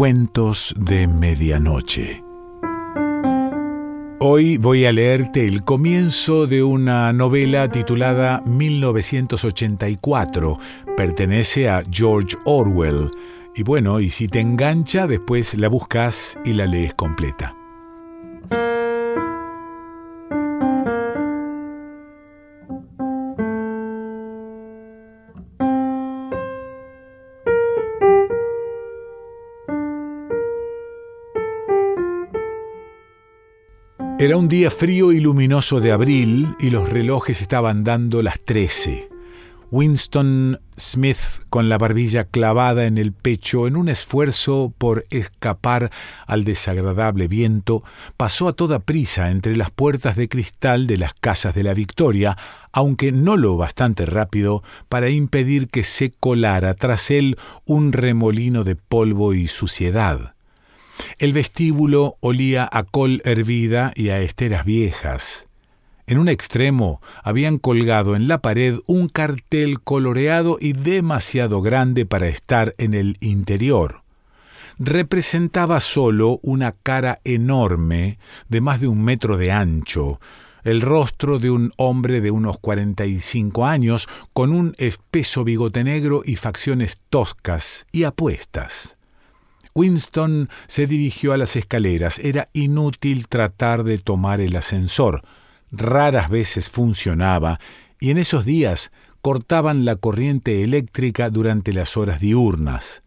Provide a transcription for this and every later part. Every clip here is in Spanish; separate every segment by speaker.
Speaker 1: Cuentos de Medianoche. Hoy voy a leerte el comienzo de una novela titulada 1984. Pertenece a George Orwell. Y bueno, y si te engancha, después la buscas y la lees completa. Era un día frío y luminoso de abril y los relojes estaban dando las trece. Winston Smith, con la barbilla clavada en el pecho en un esfuerzo por escapar al desagradable viento, pasó a toda prisa entre las puertas de cristal de las casas de la Victoria, aunque no lo bastante rápido para impedir que se colara tras él un remolino de polvo y suciedad. El vestíbulo olía a col hervida y a esteras viejas. En un extremo habían colgado en la pared un cartel coloreado y demasiado grande para estar en el interior. Representaba solo una cara enorme de más de un metro de ancho, el rostro de un hombre de unos cuarenta y cinco años, con un espeso bigote negro y facciones toscas y apuestas. Winston se dirigió a las escaleras. Era inútil tratar de tomar el ascensor. Raras veces funcionaba, y en esos días cortaban la corriente eléctrica durante las horas diurnas.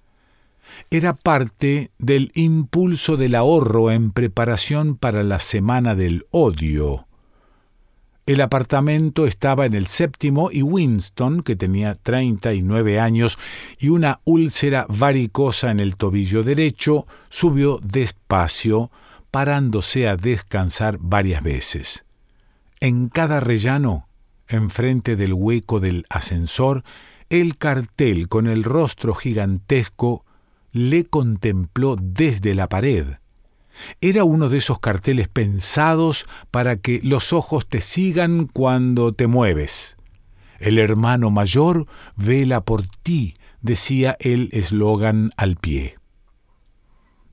Speaker 1: Era parte del impulso del ahorro en preparación para la Semana del Odio. El apartamento estaba en el séptimo y Winston, que tenía treinta y nueve años y una úlcera varicosa en el tobillo derecho, subió despacio, parándose a descansar varias veces. En cada rellano, enfrente del hueco del ascensor, el cartel con el rostro gigantesco le contempló desde la pared era uno de esos carteles pensados para que los ojos te sigan cuando te mueves. El hermano mayor vela por ti, decía el eslogan al pie.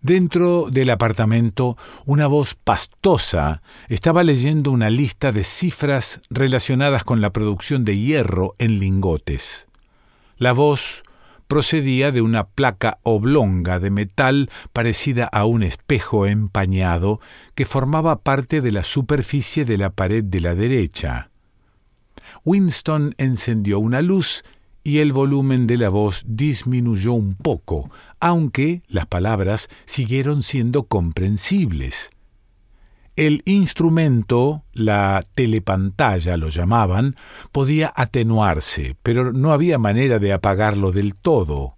Speaker 1: Dentro del apartamento, una voz pastosa estaba leyendo una lista de cifras relacionadas con la producción de hierro en lingotes. La voz procedía de una placa oblonga de metal parecida a un espejo empañado que formaba parte de la superficie de la pared de la derecha. Winston encendió una luz y el volumen de la voz disminuyó un poco, aunque las palabras siguieron siendo comprensibles. El instrumento, la telepantalla lo llamaban, podía atenuarse, pero no había manera de apagarlo del todo.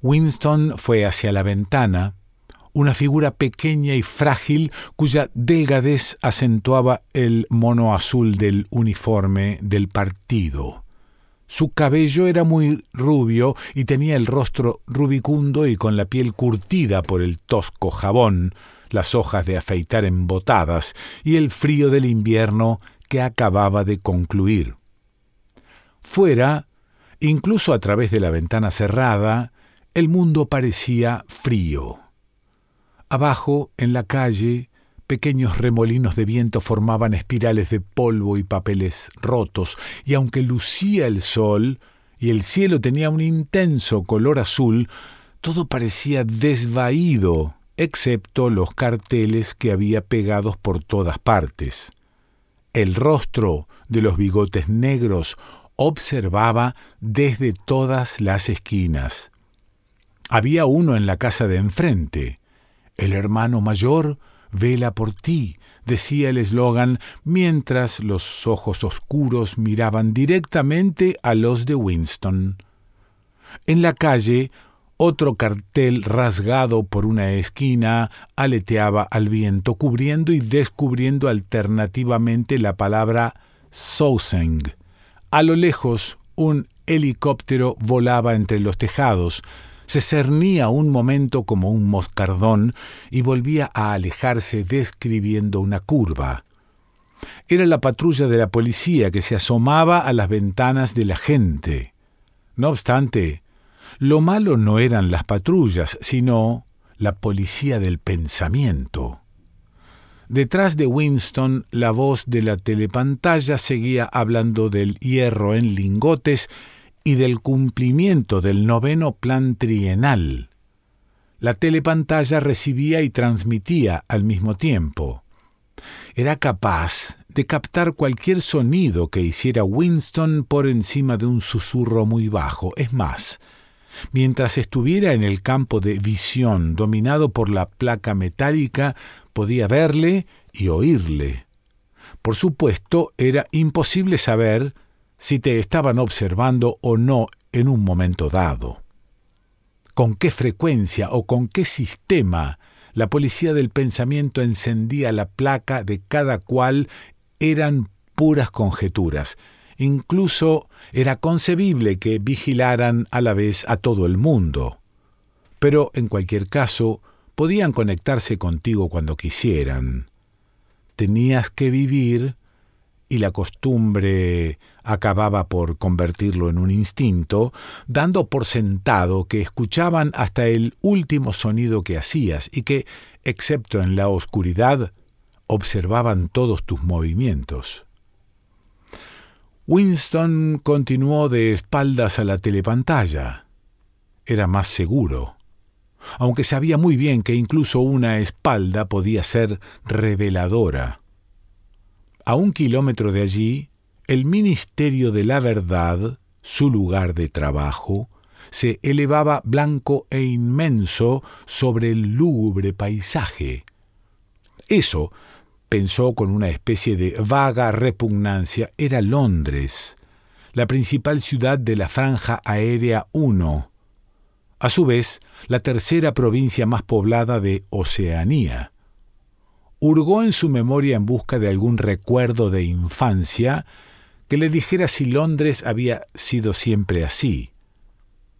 Speaker 1: Winston fue hacia la ventana, una figura pequeña y frágil cuya delgadez acentuaba el mono azul del uniforme del partido. Su cabello era muy rubio y tenía el rostro rubicundo y con la piel curtida por el tosco jabón, las hojas de afeitar embotadas y el frío del invierno que acababa de concluir. Fuera, incluso a través de la ventana cerrada, el mundo parecía frío. Abajo, en la calle, pequeños remolinos de viento formaban espirales de polvo y papeles rotos, y aunque lucía el sol y el cielo tenía un intenso color azul, todo parecía desvaído excepto los carteles que había pegados por todas partes. El rostro de los bigotes negros observaba desde todas las esquinas. Había uno en la casa de enfrente. El hermano mayor vela por ti, decía el eslogan, mientras los ojos oscuros miraban directamente a los de Winston. En la calle otro cartel rasgado por una esquina aleteaba al viento, cubriendo y descubriendo alternativamente la palabra Souseng. A lo lejos, un helicóptero volaba entre los tejados, se cernía un momento como un moscardón y volvía a alejarse describiendo una curva. Era la patrulla de la policía que se asomaba a las ventanas de la gente. No obstante, lo malo no eran las patrullas, sino la policía del pensamiento. Detrás de Winston, la voz de la telepantalla seguía hablando del hierro en lingotes y del cumplimiento del noveno plan trienal. La telepantalla recibía y transmitía al mismo tiempo. Era capaz de captar cualquier sonido que hiciera Winston por encima de un susurro muy bajo. Es más, mientras estuviera en el campo de visión dominado por la placa metálica, podía verle y oírle. Por supuesto, era imposible saber si te estaban observando o no en un momento dado. ¿Con qué frecuencia o con qué sistema la policía del pensamiento encendía la placa de cada cual eran puras conjeturas. Incluso era concebible que vigilaran a la vez a todo el mundo. Pero, en cualquier caso, podían conectarse contigo cuando quisieran. Tenías que vivir y la costumbre acababa por convertirlo en un instinto, dando por sentado que escuchaban hasta el último sonido que hacías y que, excepto en la oscuridad, observaban todos tus movimientos. Winston continuó de espaldas a la telepantalla. Era más seguro, aunque sabía muy bien que incluso una espalda podía ser reveladora. A un kilómetro de allí, el Ministerio de la Verdad, su lugar de trabajo, se elevaba blanco e inmenso sobre el lúgubre paisaje. Eso pensó con una especie de vaga repugnancia, era Londres, la principal ciudad de la Franja Aérea 1, a su vez la tercera provincia más poblada de Oceanía. Hurgó en su memoria en busca de algún recuerdo de infancia que le dijera si Londres había sido siempre así.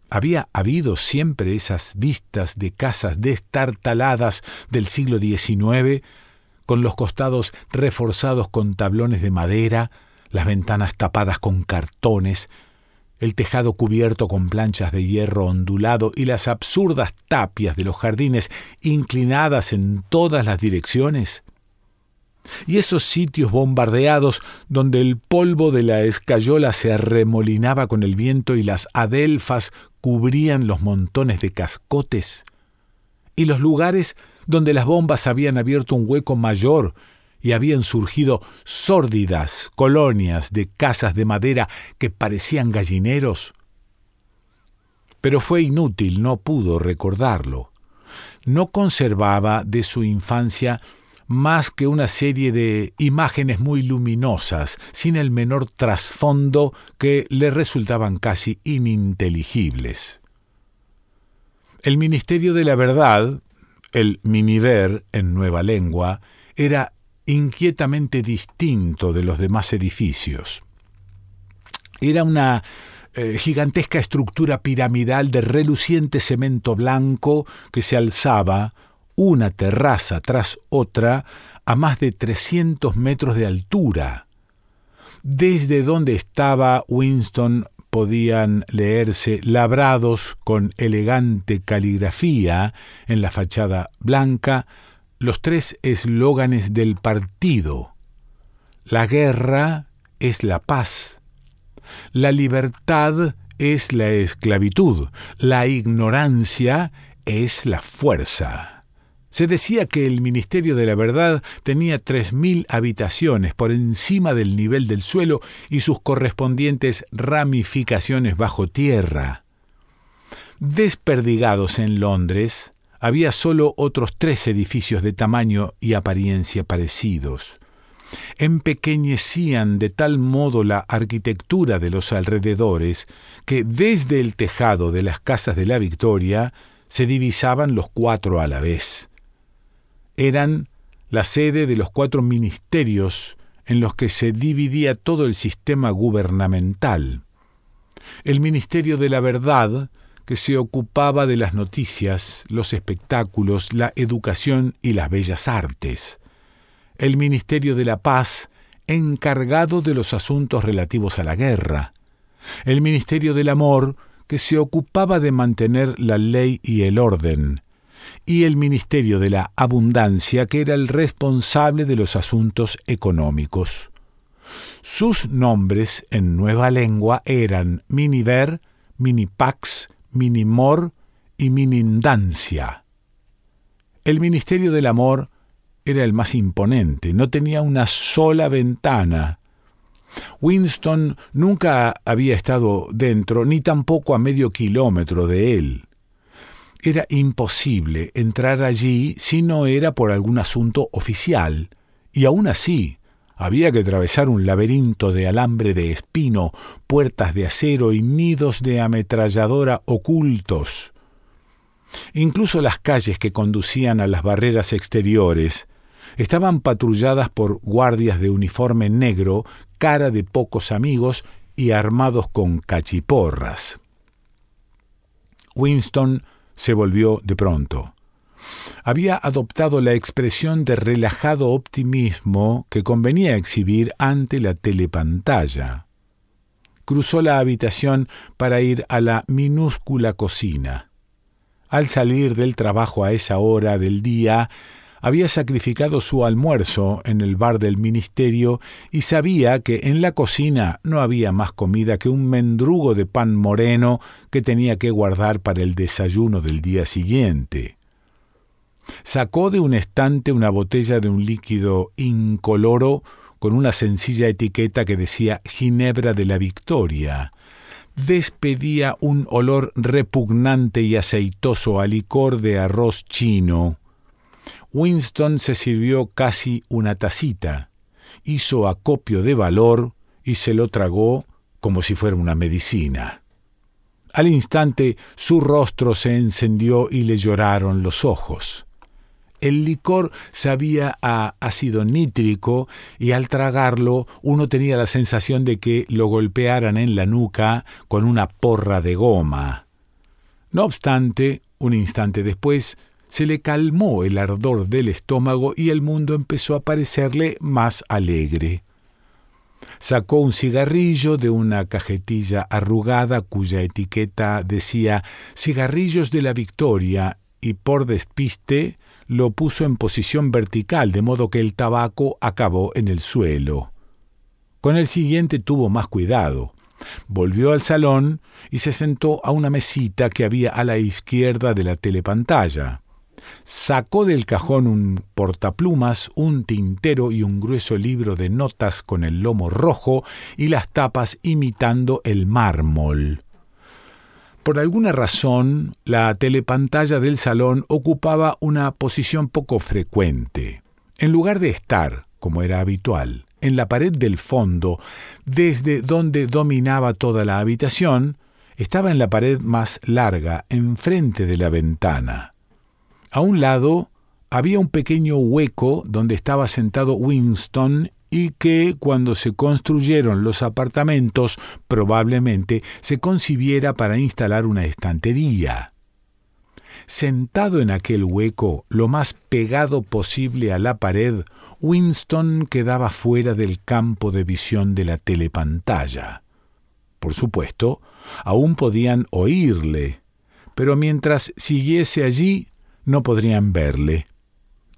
Speaker 1: Había habido siempre esas vistas de casas destartaladas del siglo XIX con los costados reforzados con tablones de madera, las ventanas tapadas con cartones, el tejado cubierto con planchas de hierro ondulado y las absurdas tapias de los jardines inclinadas en todas las direcciones? Y esos sitios bombardeados donde el polvo de la escayola se arremolinaba con el viento y las adelfas cubrían los montones de cascotes? ¿Y los lugares donde las bombas habían abierto un hueco mayor y habían surgido sórdidas colonias de casas de madera que parecían gallineros. Pero fue inútil, no pudo recordarlo. No conservaba de su infancia más que una serie de imágenes muy luminosas, sin el menor trasfondo que le resultaban casi ininteligibles. El Ministerio de la Verdad, el Miniver en nueva lengua, era inquietamente distinto de los demás edificios. Era una eh, gigantesca estructura piramidal de reluciente cemento blanco que se alzaba, una terraza tras otra, a más de 300 metros de altura. Desde donde estaba Winston podían leerse labrados con elegante caligrafía en la fachada blanca los tres eslóganes del partido. La guerra es la paz. La libertad es la esclavitud. La ignorancia es la fuerza. Se decía que el Ministerio de la Verdad tenía tres mil habitaciones por encima del nivel del suelo y sus correspondientes ramificaciones bajo tierra. Desperdigados en Londres, había solo otros tres edificios de tamaño y apariencia parecidos. Empequeñecían de tal modo la arquitectura de los alrededores que desde el tejado de las casas de la Victoria se divisaban los cuatro a la vez eran la sede de los cuatro ministerios en los que se dividía todo el sistema gubernamental. El Ministerio de la Verdad, que se ocupaba de las noticias, los espectáculos, la educación y las bellas artes. El Ministerio de la Paz, encargado de los asuntos relativos a la guerra. El Ministerio del Amor, que se ocupaba de mantener la ley y el orden y el Ministerio de la Abundancia, que era el responsable de los asuntos económicos. Sus nombres en nueva lengua eran Miniver, Minipax, Minimor y Minindancia. El Ministerio del Amor era el más imponente, no tenía una sola ventana. Winston nunca había estado dentro, ni tampoco a medio kilómetro de él. Era imposible entrar allí si no era por algún asunto oficial, y aún así había que atravesar un laberinto de alambre de espino, puertas de acero y nidos de ametralladora ocultos. Incluso las calles que conducían a las barreras exteriores estaban patrulladas por guardias de uniforme negro, cara de pocos amigos y armados con cachiporras. Winston se volvió de pronto había adoptado la expresión de relajado optimismo que convenía exhibir ante la telepantalla. Cruzó la habitación para ir a la minúscula cocina. Al salir del trabajo a esa hora del día, había sacrificado su almuerzo en el bar del ministerio y sabía que en la cocina no había más comida que un mendrugo de pan moreno que tenía que guardar para el desayuno del día siguiente. Sacó de un estante una botella de un líquido incoloro con una sencilla etiqueta que decía Ginebra de la Victoria. Despedía un olor repugnante y aceitoso a licor de arroz chino. Winston se sirvió casi una tacita, hizo acopio de valor y se lo tragó como si fuera una medicina. Al instante su rostro se encendió y le lloraron los ojos. El licor sabía a ácido nítrico y al tragarlo uno tenía la sensación de que lo golpearan en la nuca con una porra de goma. No obstante, un instante después, se le calmó el ardor del estómago y el mundo empezó a parecerle más alegre. Sacó un cigarrillo de una cajetilla arrugada cuya etiqueta decía Cigarrillos de la Victoria y por despiste lo puso en posición vertical, de modo que el tabaco acabó en el suelo. Con el siguiente tuvo más cuidado. Volvió al salón y se sentó a una mesita que había a la izquierda de la telepantalla. Sacó del cajón un portaplumas, un tintero y un grueso libro de notas con el lomo rojo y las tapas imitando el mármol. Por alguna razón, la telepantalla del salón ocupaba una posición poco frecuente. En lugar de estar, como era habitual, en la pared del fondo, desde donde dominaba toda la habitación, estaba en la pared más larga, enfrente de la ventana. A un lado había un pequeño hueco donde estaba sentado Winston y que cuando se construyeron los apartamentos probablemente se concibiera para instalar una estantería. Sentado en aquel hueco, lo más pegado posible a la pared, Winston quedaba fuera del campo de visión de la telepantalla. Por supuesto, aún podían oírle, pero mientras siguiese allí, no podrían verle.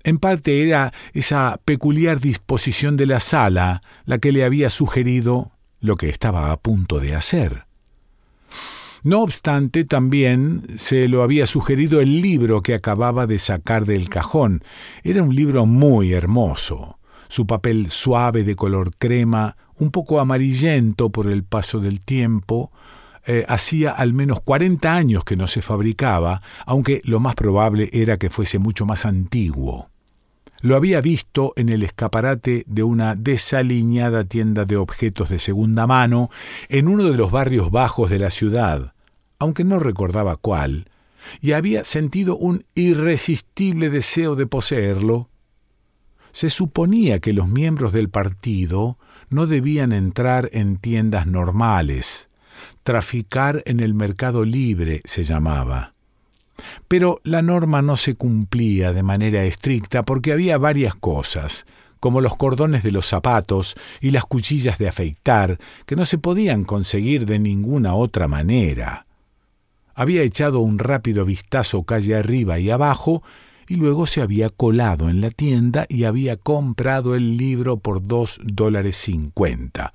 Speaker 1: En parte era esa peculiar disposición de la sala la que le había sugerido lo que estaba a punto de hacer. No obstante, también se lo había sugerido el libro que acababa de sacar del cajón. Era un libro muy hermoso, su papel suave de color crema, un poco amarillento por el paso del tiempo, eh, hacía al menos 40 años que no se fabricaba, aunque lo más probable era que fuese mucho más antiguo. Lo había visto en el escaparate de una desaliñada tienda de objetos de segunda mano en uno de los barrios bajos de la ciudad, aunque no recordaba cuál, y había sentido un irresistible deseo de poseerlo. Se suponía que los miembros del partido no debían entrar en tiendas normales. Traficar en el mercado libre se llamaba. Pero la norma no se cumplía de manera estricta porque había varias cosas, como los cordones de los zapatos y las cuchillas de afeitar, que no se podían conseguir de ninguna otra manera. había echado un rápido vistazo calle arriba y abajo, y luego se había colado en la tienda y había comprado el libro por dos dólares cincuenta.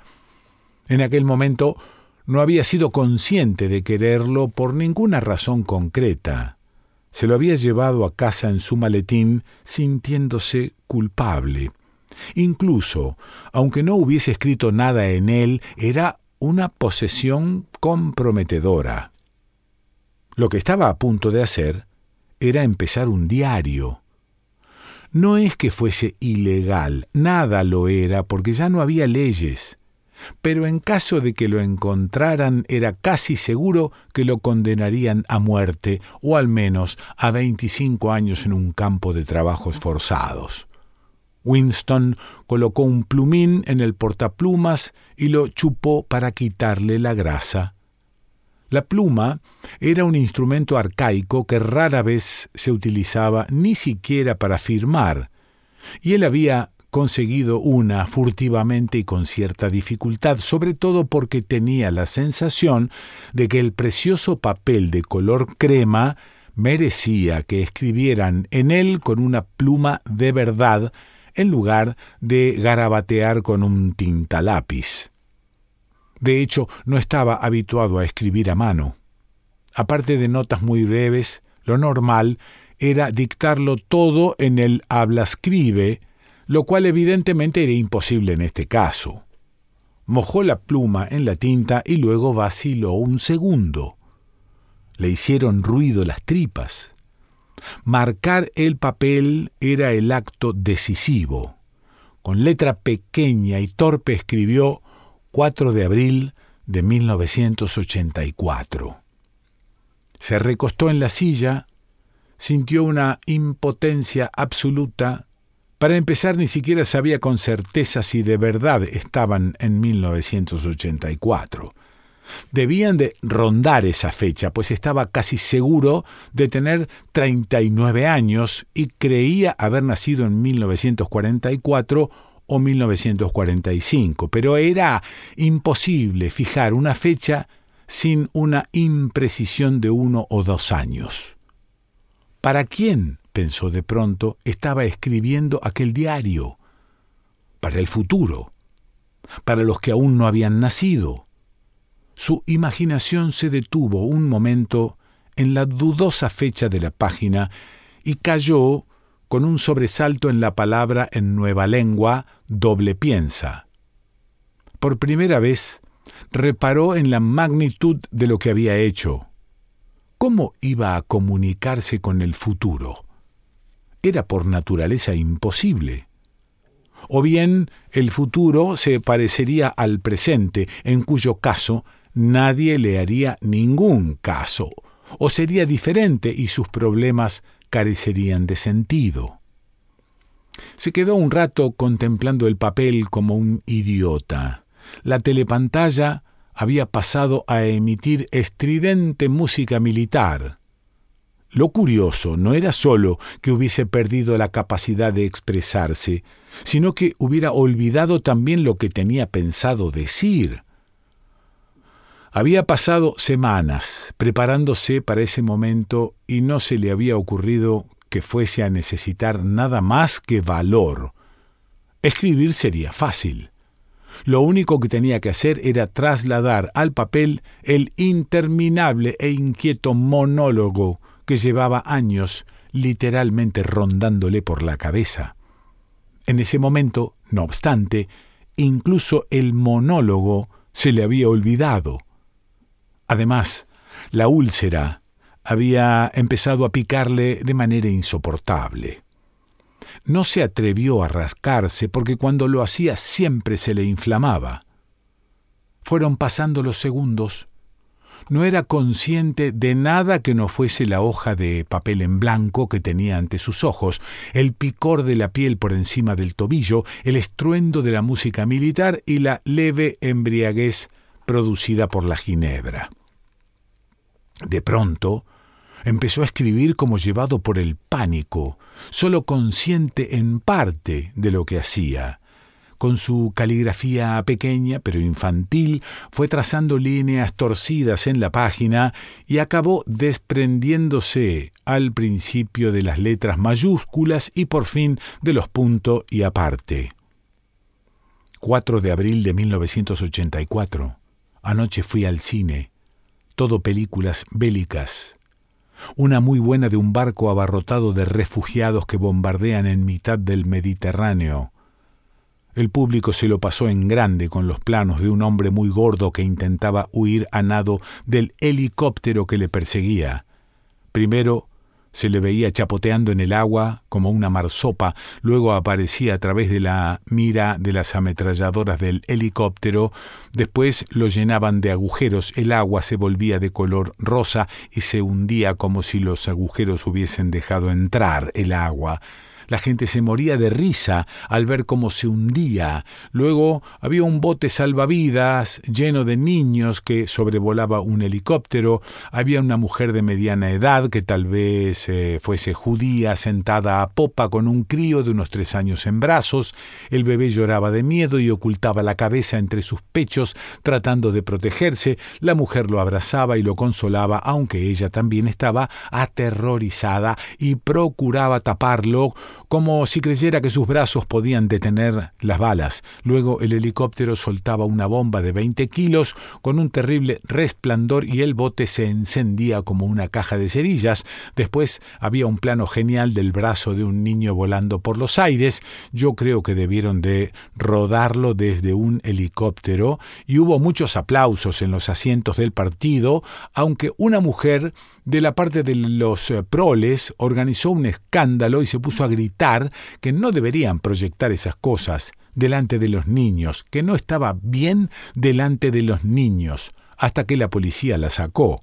Speaker 1: En aquel momento no había sido consciente de quererlo por ninguna razón concreta. Se lo había llevado a casa en su maletín sintiéndose culpable. Incluso, aunque no hubiese escrito nada en él, era una posesión comprometedora. Lo que estaba a punto de hacer era empezar un diario. No es que fuese ilegal, nada lo era, porque ya no había leyes pero en caso de que lo encontraran era casi seguro que lo condenarían a muerte o al menos a 25 años en un campo de trabajos forzados. Winston colocó un plumín en el portaplumas y lo chupó para quitarle la grasa. La pluma era un instrumento arcaico que rara vez se utilizaba ni siquiera para firmar, y él había conseguido una furtivamente y con cierta dificultad, sobre todo porque tenía la sensación de que el precioso papel de color crema merecía que escribieran en él con una pluma de verdad en lugar de garabatear con un tintalápiz. De hecho, no estaba habituado a escribir a mano. Aparte de notas muy breves, lo normal era dictarlo todo en el habla-escribe, lo cual evidentemente era imposible en este caso. Mojó la pluma en la tinta y luego vaciló un segundo. Le hicieron ruido las tripas. Marcar el papel era el acto decisivo. Con letra pequeña y torpe escribió 4 de abril de 1984. Se recostó en la silla, sintió una impotencia absoluta para empezar, ni siquiera sabía con certeza si de verdad estaban en 1984. Debían de rondar esa fecha, pues estaba casi seguro de tener 39 años y creía haber nacido en 1944 o 1945, pero era imposible fijar una fecha sin una imprecisión de uno o dos años. ¿Para quién pensó de pronto, estaba escribiendo aquel diario para el futuro, para los que aún no habían nacido. Su imaginación se detuvo un momento en la dudosa fecha de la página y cayó con un sobresalto en la palabra en nueva lengua doble piensa. Por primera vez reparó en la magnitud de lo que había hecho. ¿Cómo iba a comunicarse con el futuro? Era por naturaleza imposible. O bien el futuro se parecería al presente, en cuyo caso nadie le haría ningún caso, o sería diferente y sus problemas carecerían de sentido. Se quedó un rato contemplando el papel como un idiota. La telepantalla había pasado a emitir estridente música militar. Lo curioso no era sólo que hubiese perdido la capacidad de expresarse, sino que hubiera olvidado también lo que tenía pensado decir. Había pasado semanas preparándose para ese momento y no se le había ocurrido que fuese a necesitar nada más que valor. Escribir sería fácil. Lo único que tenía que hacer era trasladar al papel el interminable e inquieto monólogo que llevaba años literalmente rondándole por la cabeza. En ese momento, no obstante, incluso el monólogo se le había olvidado. Además, la úlcera había empezado a picarle de manera insoportable. No se atrevió a rascarse porque cuando lo hacía siempre se le inflamaba. Fueron pasando los segundos no era consciente de nada que no fuese la hoja de papel en blanco que tenía ante sus ojos, el picor de la piel por encima del tobillo, el estruendo de la música militar y la leve embriaguez producida por la ginebra. De pronto, empezó a escribir como llevado por el pánico, solo consciente en parte de lo que hacía. Con su caligrafía pequeña pero infantil, fue trazando líneas torcidas en la página y acabó desprendiéndose al principio de las letras mayúsculas y por fin de los puntos y aparte. 4 de abril de 1984. Anoche fui al cine. Todo películas bélicas. Una muy buena de un barco abarrotado de refugiados que bombardean en mitad del Mediterráneo. El público se lo pasó en grande con los planos de un hombre muy gordo que intentaba huir a nado del helicóptero que le perseguía. Primero se le veía chapoteando en el agua como una marsopa, luego aparecía a través de la mira de las ametralladoras del helicóptero, después lo llenaban de agujeros, el agua se volvía de color rosa y se hundía como si los agujeros hubiesen dejado entrar el agua. La gente se moría de risa al ver cómo se hundía. Luego había un bote salvavidas lleno de niños que sobrevolaba un helicóptero. Había una mujer de mediana edad que tal vez eh, fuese judía sentada a popa con un crío de unos tres años en brazos. El bebé lloraba de miedo y ocultaba la cabeza entre sus pechos tratando de protegerse. La mujer lo abrazaba y lo consolaba, aunque ella también estaba aterrorizada y procuraba taparlo como si creyera que sus brazos podían detener las balas. Luego el helicóptero soltaba una bomba de 20 kilos con un terrible resplandor y el bote se encendía como una caja de cerillas. Después había un plano genial del brazo de un niño volando por los aires. Yo creo que debieron de rodarlo desde un helicóptero y hubo muchos aplausos en los asientos del partido, aunque una mujer de la parte de los eh, proles organizó un escándalo y se puso a gritar que no deberían proyectar esas cosas delante de los niños, que no estaba bien delante de los niños, hasta que la policía la sacó.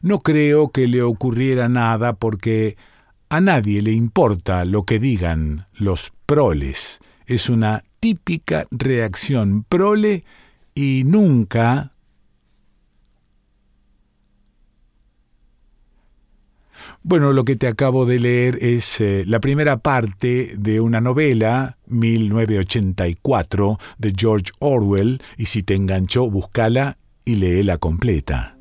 Speaker 1: No creo que le ocurriera nada porque a nadie le importa lo que digan los proles. Es una típica reacción prole y nunca Bueno, lo que te acabo de leer es eh, la primera parte de una novela, 1984, de George Orwell, y si te enganchó, búscala y léela completa.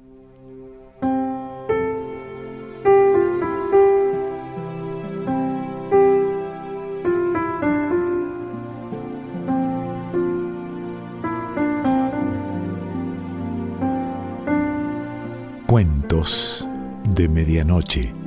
Speaker 1: Cuentos de Medianoche.